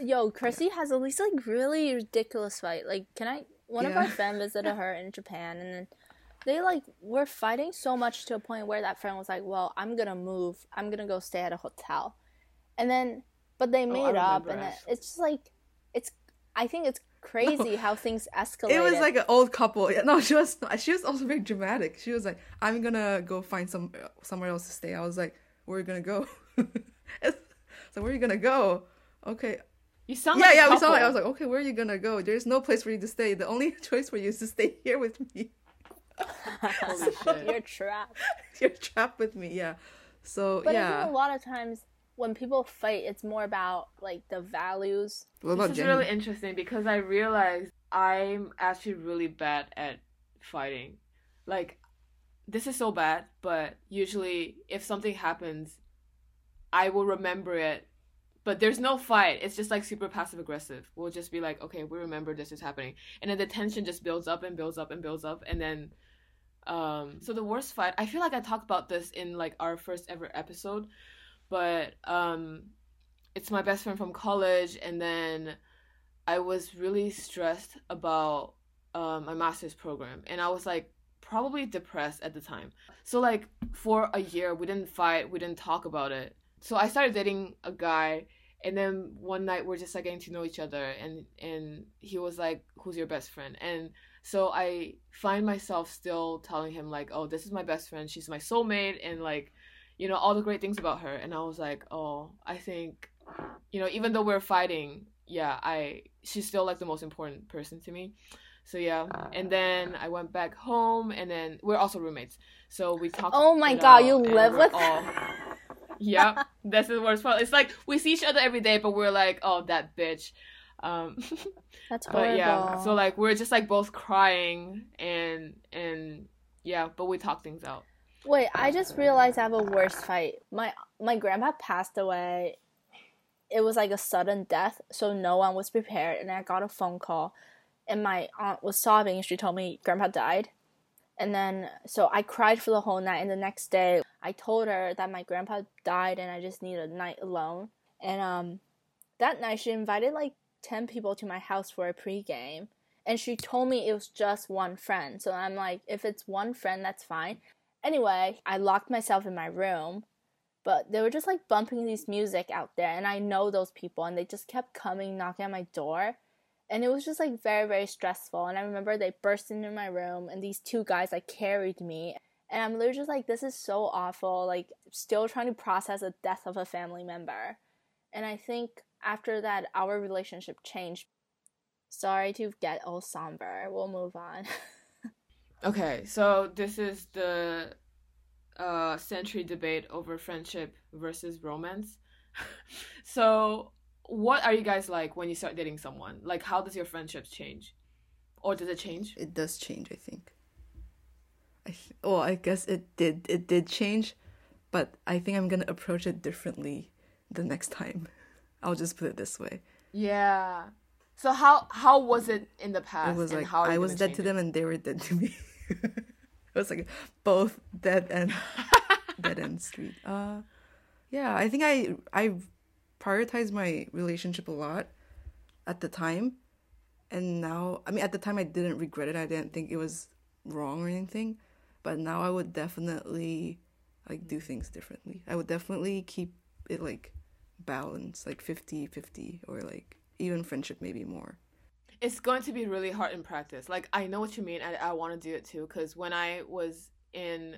Speaker 3: Yo, Chrissie has at least like really ridiculous fight. Like, can I? One of our friends visited her in Japan, and then they like were fighting so much to a point where that friend was like, "Well, I'm gonna move. I'm gonna go stay at a hotel," and then but they oh, made up, and
Speaker 2: it.
Speaker 3: it, it's just like it's. I think it's crazy how things escalated.
Speaker 1: It was like an old couple. Yeah, no, she was she was also very dramatic. She was like, "I'm gonna go find some somewhere else to stay." I was like, "Where are you gonna go?" so where are you gonna go? Okay.
Speaker 2: You sound
Speaker 1: Yeah,
Speaker 2: like a
Speaker 1: yeah. We
Speaker 2: sound
Speaker 1: like. I was like, "Okay, where are you gonna go? There's no place for you to stay. The only choice for you is to stay here with me.
Speaker 2: Holy shit.
Speaker 3: You're trapped.
Speaker 1: You're trapped with me." Yeah. So
Speaker 3: But
Speaker 1: yeah.
Speaker 3: think a lot of times when people fight, it's more about like the values.
Speaker 1: What about
Speaker 2: This is
Speaker 1: Jennie?
Speaker 2: really interesting because I realized I'm actually really bad at fighting. Like, this is so bad, but usually if something happens, I will remember it. But there's no fight. It's just like super passive aggressive. We'll just be like, okay, we remember this is happening, and then the tension just builds up and builds up and builds up, and then, um, so the worst fight. I feel like I talked about this in like our first ever episode, but um, it's my best friend from college and then i was really stressed about um, my master's program and i was like probably depressed at the time. So like for a year we didn't fight we didn't talk about it. So i started dating a guy and then one night we're just like getting to know each other and and he was like who's your best friend? And so i find myself still telling him like oh this is my best friend. She's my soulmate and like you know all the great things about her. And i was like oh i think you know even though we're fighting yeah i she's still like the most important person to me. So yeah. And then i went back home and then we're also roommates. So we talked
Speaker 3: Oh my
Speaker 2: it
Speaker 3: God, you live with
Speaker 2: all yep that's the worst part. It's like we see each other every day but we're like oh that bitch. Um
Speaker 3: That's
Speaker 2: but
Speaker 3: horrible.
Speaker 2: yeah so like we're just like both crying and and yeah but we talk things out
Speaker 3: Wait, I just realized I have a worse fight. My my grandpa passed away. It was like a sudden death, so no one was prepared, and I got a phone call, and my aunt was sobbing. and She told me grandpa died, and then so I cried for the whole night. And the next day, I told her that my grandpa died, and I just need a night alone. And um, that night she invited like ten people to my house for a pregame, and she told me it was just one friend. So I'm like, if it's one friend, that's fine. Anyway, I locked myself in my room, but they were just like bumping these music out there, and I know those people, and they just kept coming knocking on my door. And it was just like very, very stressful. And I remember they burst into my room, and these two guys like carried me. And I'm literally just like, this is so awful. Like, still trying to process the death of a family member. And I think after that, our relationship changed. Sorry to get all somber. We'll move on.
Speaker 2: Okay, so this is the uh, century debate over friendship versus romance. so, what are you guys like when you start dating someone? Like, how does your friendships change, or does it change?
Speaker 1: it does change i think i th- well i guess it did it did change but i think i'm gonna approach it differently the next time i'll just put it this way
Speaker 2: Yeah. So how how was it in the past?
Speaker 1: it was
Speaker 2: and
Speaker 1: like
Speaker 2: how
Speaker 1: i was dead to
Speaker 2: it?
Speaker 1: them and they were dead to me it was like both dead and dead end street. Uh yeah i think i i prioritized my relationship a lot at the time. And now i mean at the time i didn't regret it. I didn't think it was wrong or anything. But now i would definitely like do things differently. I would definitely keep it like balanced like 50 50 or like even friendship maybe more
Speaker 2: it's going to be really hard in practice. Like I know what you mean, and I want to do it too. Because when I was in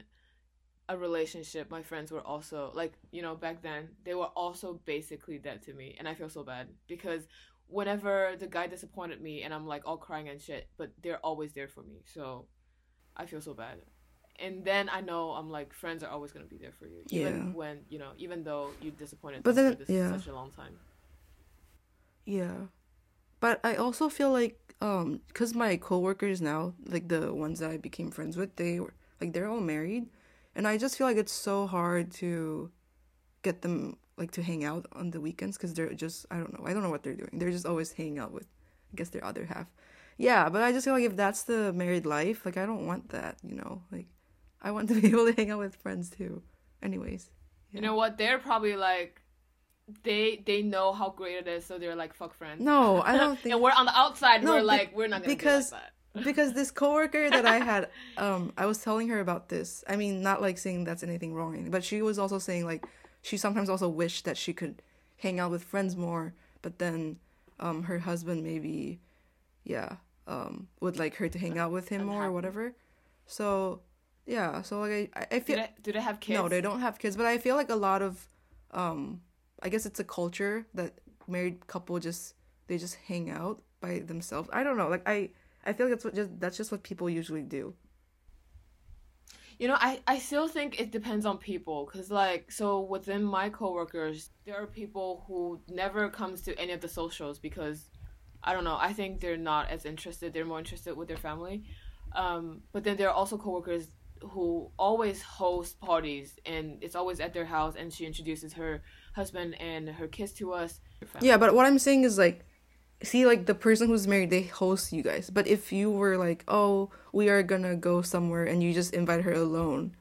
Speaker 2: a relationship, my friends were also like, you know, back then they were also basically dead to me, and I feel so bad because whenever the guy disappointed me, and I'm like all crying and shit, but they're always there for me, so I feel so bad. And then I know I'm like friends are always gonna be there for you, even
Speaker 1: Yeah.
Speaker 2: when you know, even though you disappointed
Speaker 1: But
Speaker 2: them
Speaker 1: then-
Speaker 2: for this
Speaker 1: yeah.
Speaker 2: such a long time.
Speaker 1: Yeah. But I also feel like um cuz my coworkers now, like the ones that I became friends with, they were like they're all married and I just feel like it's so hard to get them like to hang out on the weekends cuz they're just I don't know. I don't know what they're doing. They're just always hanging out with I guess their other half. Yeah, but I just feel like if that's the married life, like I don't want that, you know? Like I want to be able to hang out with friends too. Anyways.
Speaker 2: You know what? They're probably like they they know how great it is, so they're like fuck friends.
Speaker 1: No, I don't think
Speaker 2: and we're on the outside.
Speaker 1: No,
Speaker 2: we're like we're not gonna
Speaker 1: because-
Speaker 2: be like
Speaker 1: because this coworker that I had, um, I was telling her about this. I mean, not like saying that's anything wrong, but she was also saying like she sometimes also wished that she could hang out with friends more, but then um, her husband maybe, yeah, um, would like her to hang out with him more or whatever. So yeah, so like I, I
Speaker 2: Do
Speaker 1: feel
Speaker 2: they, do they have kids?
Speaker 1: no, they don't have kids, but I feel like a lot of, um, I guess it's a culture that married couple just they just hang out by themselves. I don't know, like I I feel like that's what just that's just what people usually do.
Speaker 2: You know, I, I still think it depends on people because, like, so within my coworkers, there are people who never comes to any of the socials because, I don't know, I think they're not as interested. They're more interested with their family. Um, but then there are also coworkers who always host parties and it's always at their house and she introduces her husband and her kids to us.
Speaker 1: Yeah, but what I'm saying is like, see, like the person who's married, they host you guys. But if you were like, oh, we are gonna go somewhere, and you just invite her alone,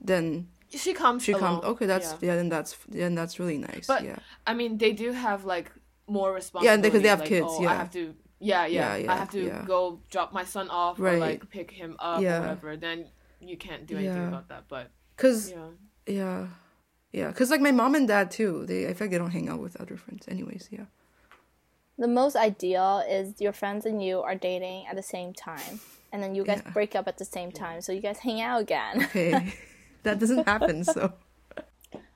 Speaker 1: then
Speaker 2: She comes.
Speaker 1: she
Speaker 2: alone.
Speaker 1: comes. Okay, that's
Speaker 2: Yeah.
Speaker 1: yeah. Then that's then that's really nice.
Speaker 2: But
Speaker 1: yeah.
Speaker 2: I mean, they do have like more responsibility.
Speaker 1: Yeah, because they have
Speaker 2: like,
Speaker 1: kids,
Speaker 2: Oh,
Speaker 1: yeah.
Speaker 2: I have to. Yeah, yeah.
Speaker 1: Yeah,
Speaker 2: I have to go drop my son off or like pick him up
Speaker 1: Yeah.
Speaker 2: or whatever. Then you can't do anything about that. But
Speaker 1: Cause
Speaker 2: yeah,
Speaker 1: Yeah. Yeah. Because, like, my mom and dad, too, they, I feel like they don't hang out with other friends. Anyways, yeah.
Speaker 3: The most ideal is your friends and you are dating at the same time, and then you guys
Speaker 1: Yeah.
Speaker 3: break up at the same time, so you guys hang out again.
Speaker 1: Okay. that doesn't happen, so.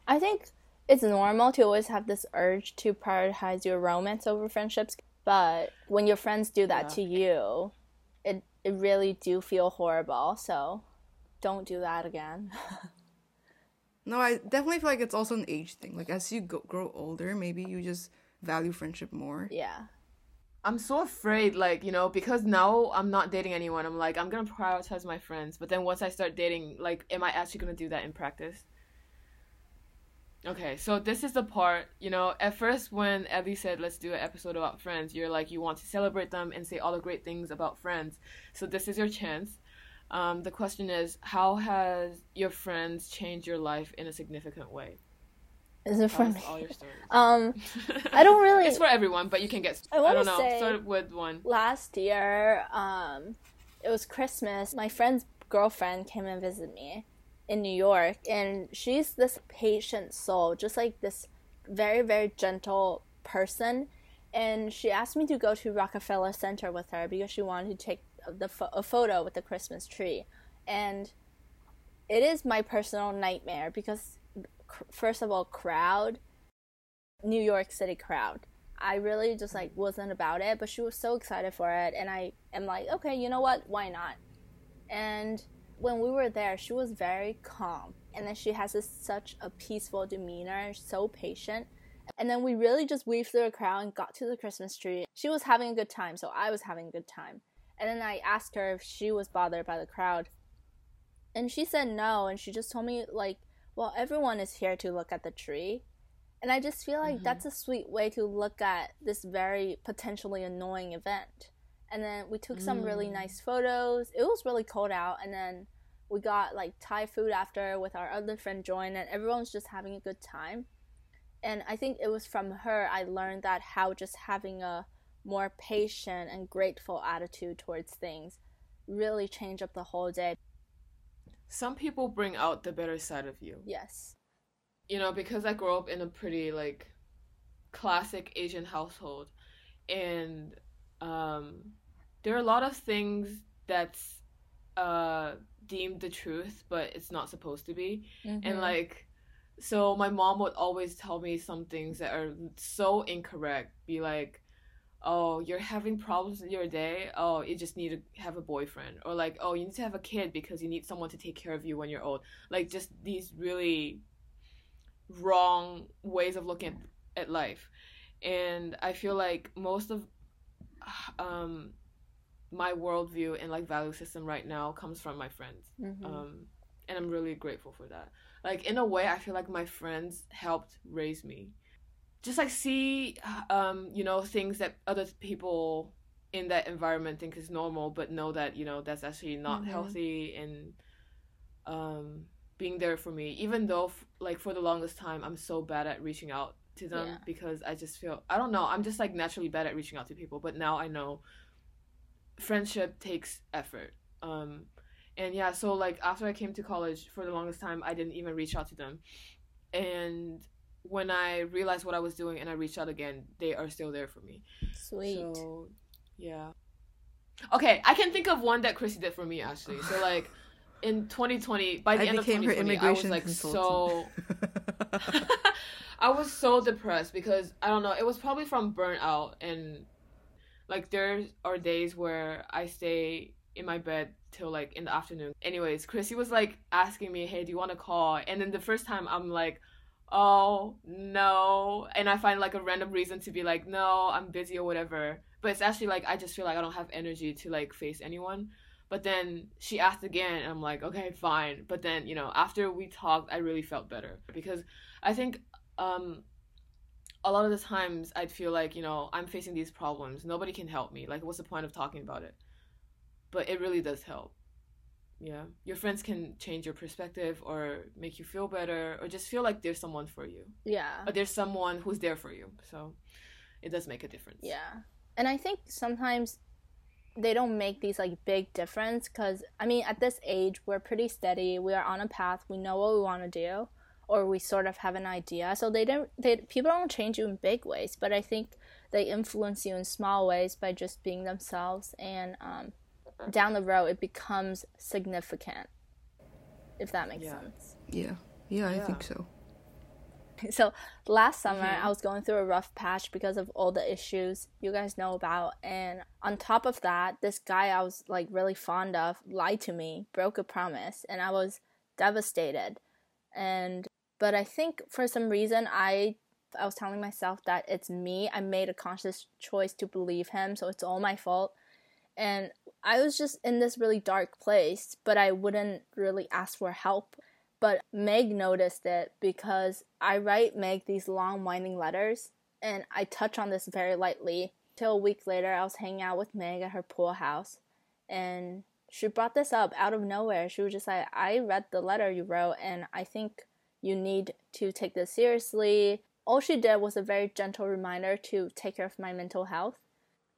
Speaker 3: I think it's normal to always have this urge to prioritize your romance over friendships, but when your friends do that
Speaker 2: Yeah.
Speaker 3: to you, it it really do feel horrible. So don't do that again.
Speaker 1: No, I definitely feel like it's also an age thing. Like, as you go, grow older, maybe you just value friendship more.
Speaker 3: yeah.
Speaker 2: I'm so afraid. Like you know, because now I'm not dating anyone. I'm like I'm gonna prioritize my friends. But then once I start dating, like, am I actually gonna do that in practice? Okay, so this is the part, you know, at first when Evie said let's do an episode about friends, you're like you want to celebrate them and say all the great things about friends. So this is your chance. Um, the question is, how has your friends changed your life in a significant way?
Speaker 3: Is it for
Speaker 2: Tell
Speaker 3: me?
Speaker 2: all your stories.
Speaker 3: Um, I don't really.
Speaker 2: it's for everyone, but you can get.
Speaker 3: I
Speaker 2: I, don't know.
Speaker 3: say-
Speaker 2: Start with one.
Speaker 3: last year, um, it was Christmas. My friend's girlfriend came and visited me in New York, and she's this patient soul, just like this very, very gentle person. And she asked me to go to Rockefeller Center with her because she wanted to take the pho- a photo with the Christmas tree. And it is my personal nightmare because, cr- first of all, crowd, New York City crowd. I really just like wasn't about it, but she was so excited for it, and I am like, okay, you know what? Why not? And when we were there, she was very calm, and then she has this such a peaceful demeanor, so patient. And then we really just weaved through the crowd and got to the Christmas tree. She was having a good time, so I was having a good time. And then I asked her if she was bothered by the crowd, and she said no, and she just told me like, well, everyone is here to look at the tree. And I just feel like
Speaker 2: Mhm.
Speaker 3: that's a sweet way to look at this very potentially annoying event. And then we took some really
Speaker 2: Mm.
Speaker 3: nice photos. It was really cold out, and then we got like Thai food after with our other friend joined, and everyone was just having a good time. And I think it was from her I learned that how just having a more patient and grateful attitude towards things really change up the whole day.
Speaker 2: Some people bring out the better side of you.
Speaker 3: Yes.
Speaker 2: you know, because I grew up in a pretty like classic Asian household, and um, there are a lot of things that's uh, deemed the truth, but it's not supposed to be, and
Speaker 3: Mhm.
Speaker 2: like. So my mom would always tell me some things that are so incorrect. Be like, "Oh, you're having problems in your day. Oh, you just need to have a boyfriend." Or like, "Oh, you need to have a kid because you need someone to take care of you when you're old." Like just these really wrong ways of looking at, at life and i feel like most of um my worldview and like value system right now comes from my friends
Speaker 3: Mhm.
Speaker 2: um and i'm really grateful for that like in a way i feel like my friends helped raise me just like see um you know things that other people in that environment think is normal but know that you know that's actually not
Speaker 3: Mhm.
Speaker 2: healthy and um being there for me even though f- like for the longest time i'm so bad at reaching out to them
Speaker 3: Yeah.
Speaker 2: because i just feel i don't know i'm just like naturally bad at reaching out to people but now i know friendship takes effort. Um, and yeah, so like after I came to college, for the longest time, I didn't even reach out to them. And when I realized what I was doing and I reached out again, they are still there for me.
Speaker 3: Sweet.
Speaker 2: So, yeah. Okay, I can think of one that Chrissie did for me actually. So like in 2020, by the
Speaker 1: I
Speaker 2: end of 2020, I was like so
Speaker 1: consultant.
Speaker 2: I was so depressed because I don't know, it was probably from burnout and like there are days where I stay in my bed till like in the afternoon. Anyways, Chrissie was like asking me, "Hey, do you want to call?" And then the first time I'm like, "Oh, no." And I find like a random reason to be like, "No, I'm busy or whatever." But it's actually like I just feel like I don't have energy to like face anyone. But then she asked again, and I'm like, okay, fine. But then, you know, after we talked, I really felt better because I think um, a lot of the times I'd feel like, you know, I'm facing these problems. Nobody can help me. Like, what's the point of talking about it? But it really does help. Yeah. Your friends can change your perspective or make you feel better or just feel like there's someone for you.
Speaker 3: Yeah.
Speaker 2: Or there's someone who's there for you. So it does make a difference.
Speaker 3: Yeah. And I think sometimes they don't make these like big difference because I mean at this age we're pretty steady. We are on a path. We know what we want to do, or we sort of have an idea. So they don't. They people don't change you in big ways, but I think they influence you in small ways by just being themselves. And um, down the road, it becomes significant. If that makes
Speaker 2: Yeah.
Speaker 3: sense.
Speaker 1: yeah, yeah, I
Speaker 2: Yeah.
Speaker 1: think so.
Speaker 3: So last summer,
Speaker 2: Mhm.
Speaker 3: I was going through a rough patch because of all the issues you guys know about. And on top of that, this guy I was like really fond of lied to me, broke a promise, and I was devastated. And but I think for some reason I I was telling myself that it's me. I made a conscious choice to believe him, so it's all my fault. And I was just in this really dark place, but I wouldn't really ask for help but Meg noticed it because I write Meg these long winding letters and I touch on this very lightly. Till a week later, I was hanging out with Meg at her pool house and she brought this up out of nowhere. She was just like, I read the letter you wrote and I think you need to take this seriously. All she did was a very gentle reminder to take care of my mental health.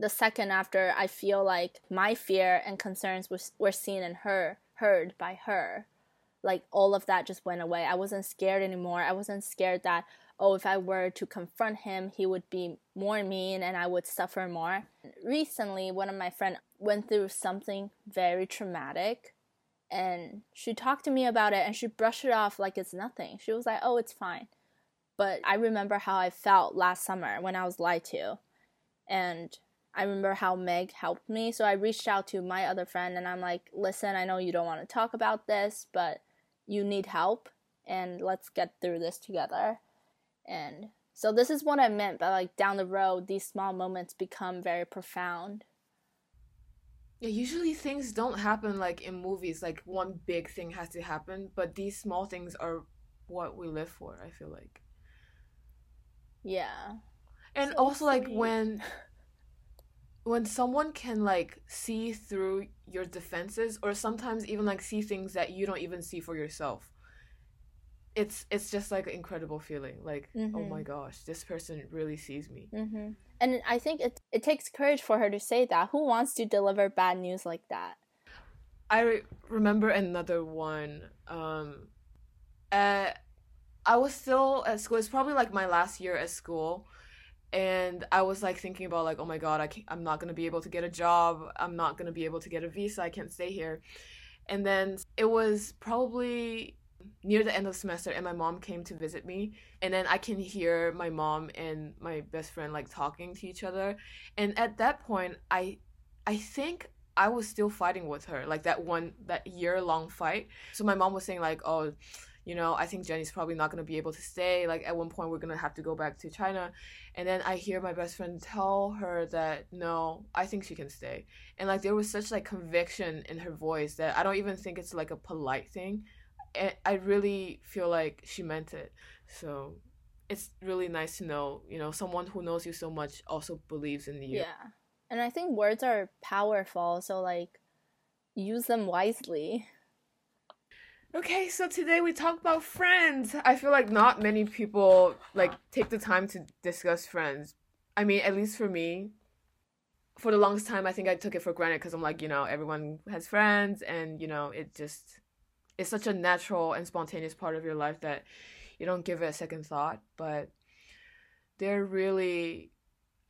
Speaker 3: The second after, I feel like my fear and concerns was, were seen and her, heard by her like all of that just went away. I wasn't scared anymore. I wasn't scared that oh if I were to confront him, he would be more mean and I would suffer more. Recently, one of my friend went through something very traumatic and she talked to me about it and she brushed it off like it's nothing. She was like, "Oh, it's fine." But I remember how I felt last summer when I was lied to. And I remember how Meg helped me. So I reached out to my other friend and I'm like, listen, I know you don't want to talk about this, but you need help and let's get through this together. And so this is what I meant by like down the road, these small moments become very profound.
Speaker 2: Yeah, usually things don't happen like in movies, like one big thing has to happen, but these small things are what we live for, I feel like.
Speaker 3: Yeah.
Speaker 2: And
Speaker 3: So
Speaker 2: also like when when someone can like see through your defenses or sometimes even like see things that you don't even see for yourself. It's it's just like an incredible feeling. Like, oh
Speaker 3: Mhm.
Speaker 2: my gosh, this person really sees me.
Speaker 3: hmm And I think it it takes courage for her to say that. Who wants to deliver bad news like that?
Speaker 2: I re- remember another one. Um, uh, I was still at school. It's probably like my last year at school, and I was like thinking about like, oh my god, I I'm not gonna be able to get a job. I'm not gonna be able to get a visa. I can't stay here. And then it was probably near the end of semester, and my mom came to visit me, and then I can hear my mom and my best friend like talking to each other, and at that point, I, I think I was still fighting with her, like that one that year long fight. So my mom was saying like, oh, you know, I think Jennie's probably not gonna be able to stay. Like at one point we're gonna have to go back to China. And then I hear my best friend tell her that no, I think she can stay. And like there was such like conviction in her voice that I don't even think it's like a polite thing. And I really feel like she meant it. So it's really nice to know, you know, someone who knows you so much also believes in you.
Speaker 3: Yeah. And I think words are powerful, so like use them wisely.
Speaker 2: Okay, so today we talked about friends. I feel like not many people like take the time to discuss friends. I mean, at least for me, for the longest time, I think I took it for granted because I'm like, you know, everyone has friends, and you know, it just it's such a natural and spontaneous part of your life that you don't give it a second thought. But they're really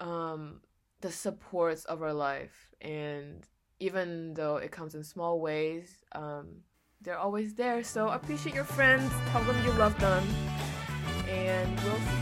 Speaker 2: um, the supports of our life, and even though it comes in small ways, um, they're always there. So appreciate your friends, tell them you love them, and we'll